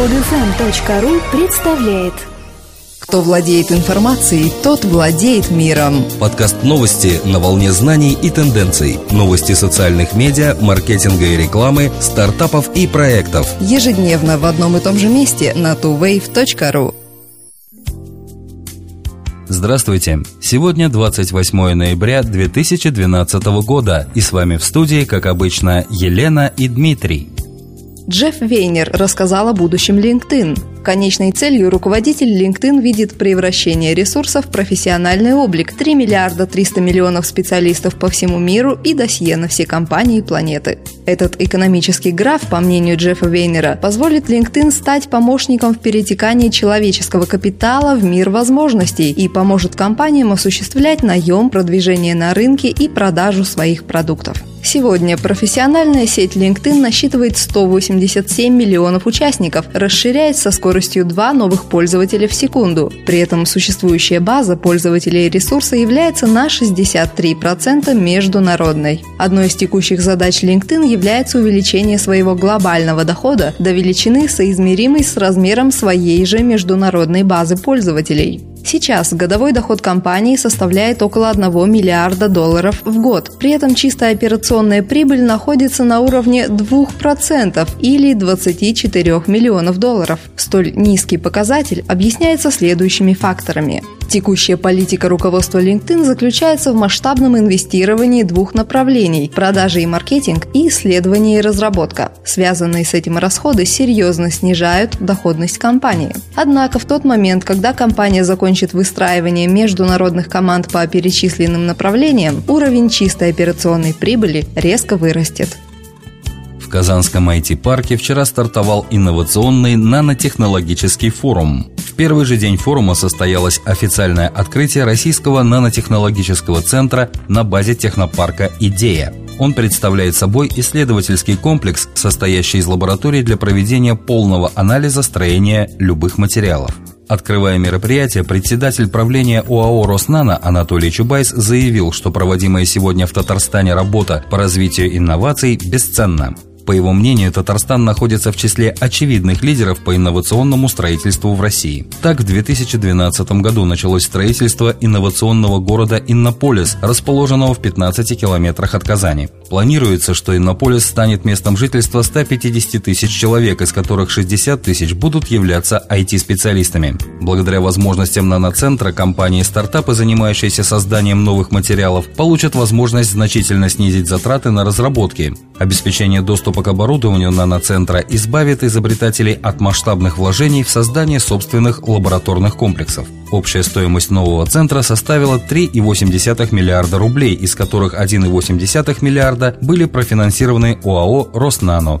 Podfm.ru представляет Кто владеет информацией, тот владеет миром. Подкаст новости на волне знаний и тенденций. Новости социальных медиа, маркетинга и рекламы, стартапов и проектов. Ежедневно в одном и том же месте на tuwave.ru. Здравствуйте! Сегодня 28 ноября 2012 года, и с вами в студии, как обычно, Елена и Дмитрий. Джефф Вейнер рассказал о будущем LinkedIn. Конечной целью руководитель LinkedIn видит превращение ресурсов в профессиональный облик, 3 миллиарда 300 миллионов специалистов по всему миру и досье на все компании планеты. Этот экономический граф, по мнению Джеффа Вейнера, позволит LinkedIn стать помощником в перетекании человеческого капитала в мир возможностей и поможет компаниям осуществлять наем, продвижение на рынке и продажу своих продуктов. Сегодня профессиональная сеть LinkedIn насчитывает 187 миллионов участников, расширяясь со скоростью 2 новых пользователя в секунду. При этом существующая база пользователей ресурса является на 63% международной. Одной из текущих задач LinkedIn является увеличение своего глобального дохода до величины, соизмеримой с размером своей же международной базы пользователей. Сейчас годовой доход компании составляет около 1 миллиарда долларов в год. При этом чистая операционная прибыль находится на уровне 2% или 24 миллионов долларов. Столь низкий показатель объясняется следующими факторами. Текущая политика руководства LinkedIn заключается в масштабном инвестировании двух направлений – продажи и маркетинг и исследование и разработка. Связанные с этим расходы серьезно снижают доходность компании. Однако в тот момент, когда компания закончит выстраивание международных команд по перечисленным направлениям, уровень чистой операционной прибыли резко вырастет. В Казанском IT-парке вчера стартовал инновационный нанотехнологический форум. Первый же день форума состоялось официальное открытие российского нанотехнологического центра на базе технопарка «Идея». Он представляет собой исследовательский комплекс, состоящий из лабораторий для проведения полного анализа строения любых материалов. Открывая мероприятие, председатель правления ОАО «Роснано» Анатолий Чубайс заявил, что проводимая сегодня в Татарстане работа по развитию инноваций бесценна. По его мнению, Татарстан находится в числе очевидных лидеров по инновационному строительству в России. Так, в 2012 году началось строительство инновационного города Иннополис, расположенного в 15 километрах от Казани. Планируется, что Иннополис станет местом жительства 150 тысяч человек, из которых 60 тысяч будут являться IT-специалистами. Благодаря возможностям наноцентра компании стартапы, занимающиеся созданием новых материалов, получат возможность значительно снизить затраты на разработки. Обеспечение доступа к оборудованию наноцентра избавит изобретателей от масштабных вложений в создание собственных лабораторных комплексов. Общая стоимость нового центра составила 3,8 миллиарда рублей, из которых 1,8 миллиарда были профинансированы ОАО «Роснано».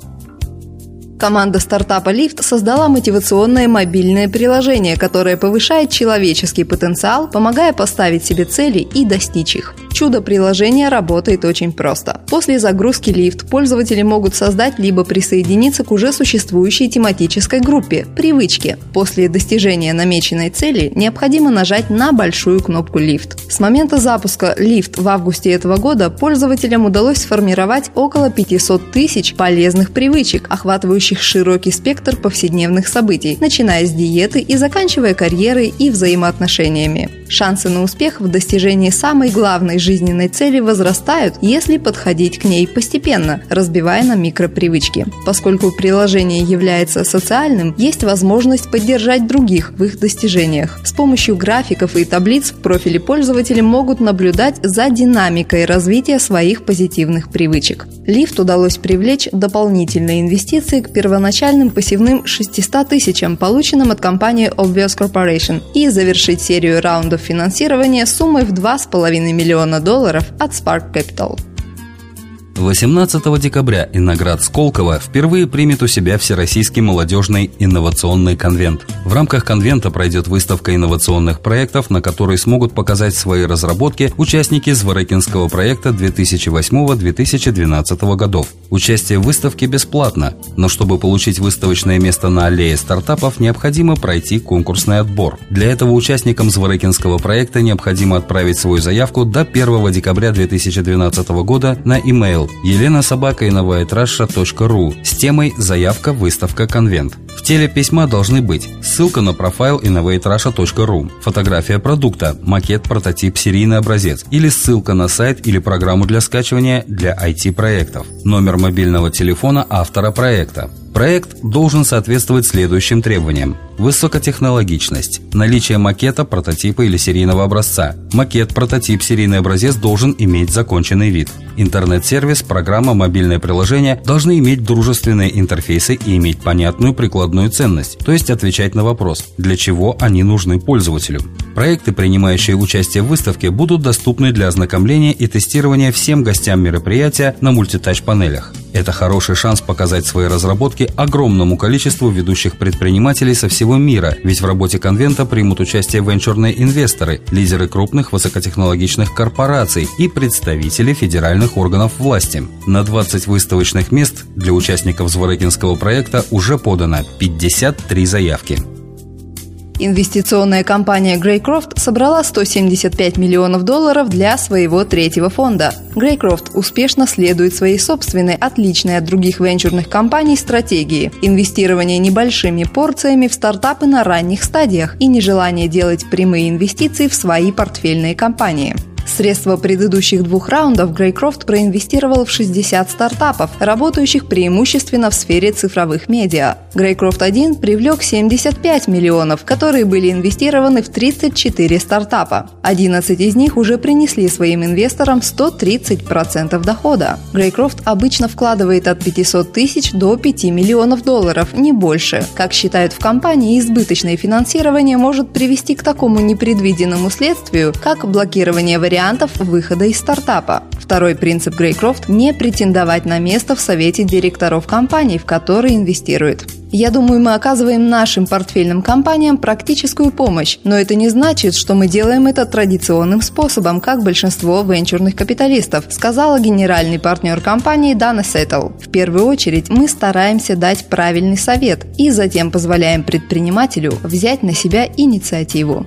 Команда стартапа Лифт создала мотивационное мобильное приложение, которое повышает человеческий потенциал, помогая поставить себе цели и достичь их. Чудо приложения работает очень просто. После загрузки лифт пользователи могут создать либо присоединиться к уже существующей тематической группе «Привычки». После достижения намеченной цели необходимо нажать на большую кнопку «Лифт». С момента запуска «Лифт» в августе этого года пользователям удалось сформировать около 500 тысяч полезных привычек, охватывающих широкий спектр повседневных событий, начиная с диеты и заканчивая карьерой и взаимоотношениями. Шансы на успех в достижении самой главной жизненной цели возрастают, если подходить к ней постепенно, разбивая на микропривычки. Поскольку приложение является социальным, есть возможность поддержать других в их достижениях. С помощью графиков и таблиц в профиле пользователи могут наблюдать за динамикой развития своих позитивных привычек. Лифт удалось привлечь дополнительные инвестиции к первоначальным посевным 600 тысячам, полученным от компании Obvious Corporation, и завершить серию раундов финансирования суммой в 2,5 миллиона долларов от Spark Capital. 18 декабря Инноград Сколково впервые примет у себя Всероссийский молодежный инновационный конвент. В рамках конвента пройдет выставка инновационных проектов, на которой смогут показать свои разработки участники Зворыкинского проекта 2008-2012 годов. Участие в выставке бесплатно, но чтобы получить выставочное место на аллее стартапов, необходимо пройти конкурсный отбор. Для этого участникам Зворыкинского проекта необходимо отправить свою заявку до 1 декабря 2012 года на email елена собака ру с темой «Заявка, выставка, конвент». В теле письма должны быть ссылка на профайл innovaterussia.ru, фотография продукта, макет, прототип, серийный образец или ссылка на сайт или программу для скачивания для IT-проектов, номер мобильного телефона автора проекта, Проект должен соответствовать следующим требованиям. Высокотехнологичность. Наличие макета, прототипа или серийного образца. Макет, прототип, серийный образец должен иметь законченный вид. Интернет-сервис, программа, мобильное приложение должны иметь дружественные интерфейсы и иметь понятную прикладную ценность, то есть отвечать на вопрос, для чего они нужны пользователю. Проекты, принимающие участие в выставке, будут доступны для ознакомления и тестирования всем гостям мероприятия на мультитач-панелях. Это хороший шанс показать свои разработки огромному количеству ведущих предпринимателей со всего мира, ведь в работе конвента примут участие венчурные инвесторы, лидеры крупных высокотехнологичных корпораций и представители федеральных органов власти. На 20 выставочных мест для участников Зворыкинского проекта уже подано 53 заявки. Инвестиционная компания Greycroft собрала 175 миллионов долларов для своего третьего фонда. Greycroft успешно следует своей собственной, отличной от других венчурных компаний, стратегии – инвестирование небольшими порциями в стартапы на ранних стадиях и нежелание делать прямые инвестиции в свои портфельные компании. Средства предыдущих двух раундов Greycroft проинвестировал в 60 стартапов, работающих преимущественно в сфере цифровых медиа. Greycroft 1 привлек 75 миллионов, которые были инвестированы в 34 стартапа. 11 из них уже принесли своим инвесторам 130% дохода. Greycroft обычно вкладывает от 500 тысяч до 5 миллионов долларов, не больше. Как считают в компании, избыточное финансирование может привести к такому непредвиденному следствию, как блокирование вариантов вариантов выхода из стартапа. Второй принцип Greycroft – не претендовать на место в совете директоров компаний, в которые инвестирует. Я думаю, мы оказываем нашим портфельным компаниям практическую помощь, но это не значит, что мы делаем это традиционным способом, как большинство венчурных капиталистов, сказала генеральный партнер компании Дана Сеттл. В первую очередь мы стараемся дать правильный совет и затем позволяем предпринимателю взять на себя инициативу.